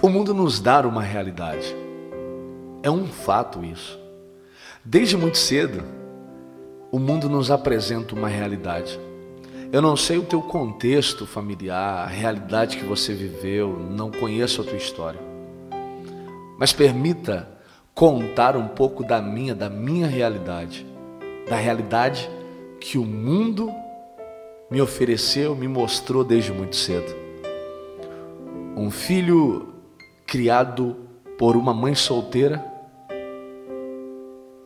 O mundo nos dá uma realidade. É um fato isso. Desde muito cedo, o mundo nos apresenta uma realidade. Eu não sei o teu contexto familiar, a realidade que você viveu, não conheço a tua história. Mas permita contar um pouco da minha, da minha realidade, da realidade que o mundo me ofereceu, me mostrou desde muito cedo. Um filho criado por uma mãe solteira,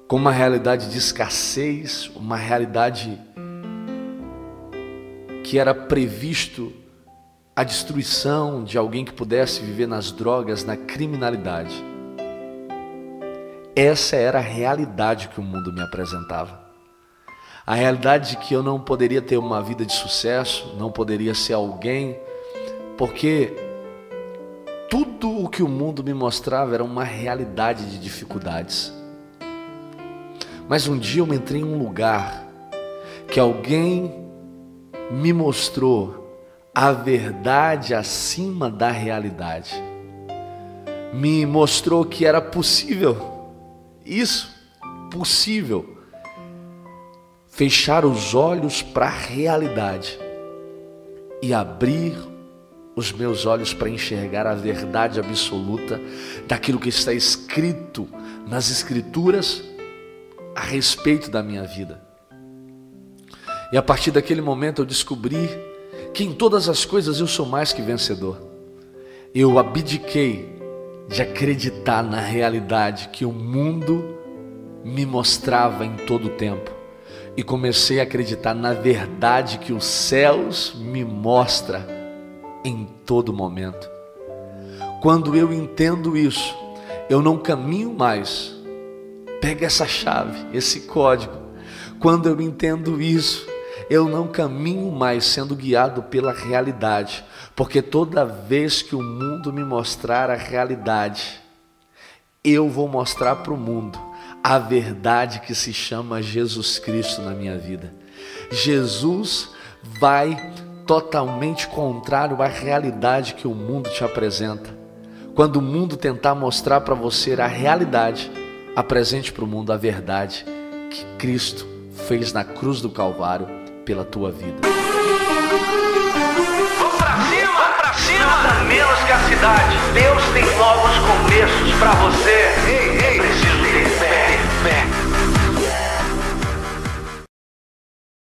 com uma realidade de escassez, uma realidade que era previsto a destruição de alguém que pudesse viver nas drogas, na criminalidade. Essa era a realidade que o mundo me apresentava. A realidade de que eu não poderia ter uma vida de sucesso, não poderia ser alguém, porque tudo o que o mundo me mostrava era uma realidade de dificuldades. Mas um dia eu entrei em um lugar que alguém me mostrou a verdade acima da realidade. Me mostrou que era possível isso possível. Fechar os olhos para a realidade e abrir os meus olhos para enxergar a verdade absoluta daquilo que está escrito nas Escrituras a respeito da minha vida. E a partir daquele momento eu descobri que em todas as coisas eu sou mais que vencedor. Eu abdiquei de acreditar na realidade que o mundo me mostrava em todo o tempo e comecei a acreditar na verdade que os céus me mostra em todo momento. Quando eu entendo isso, eu não caminho mais. Pega essa chave, esse código. Quando eu entendo isso, eu não caminho mais sendo guiado pela realidade, porque toda vez que o mundo me mostrar a realidade, eu vou mostrar para o mundo a verdade que se chama Jesus Cristo na minha vida. Jesus vai totalmente contrário à realidade que o mundo te apresenta. Quando o mundo tentar mostrar para você a realidade, apresente para o mundo a verdade que Cristo fez na cruz do Calvário pela tua vida.